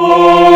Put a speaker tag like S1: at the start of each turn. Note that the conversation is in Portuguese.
S1: Oh.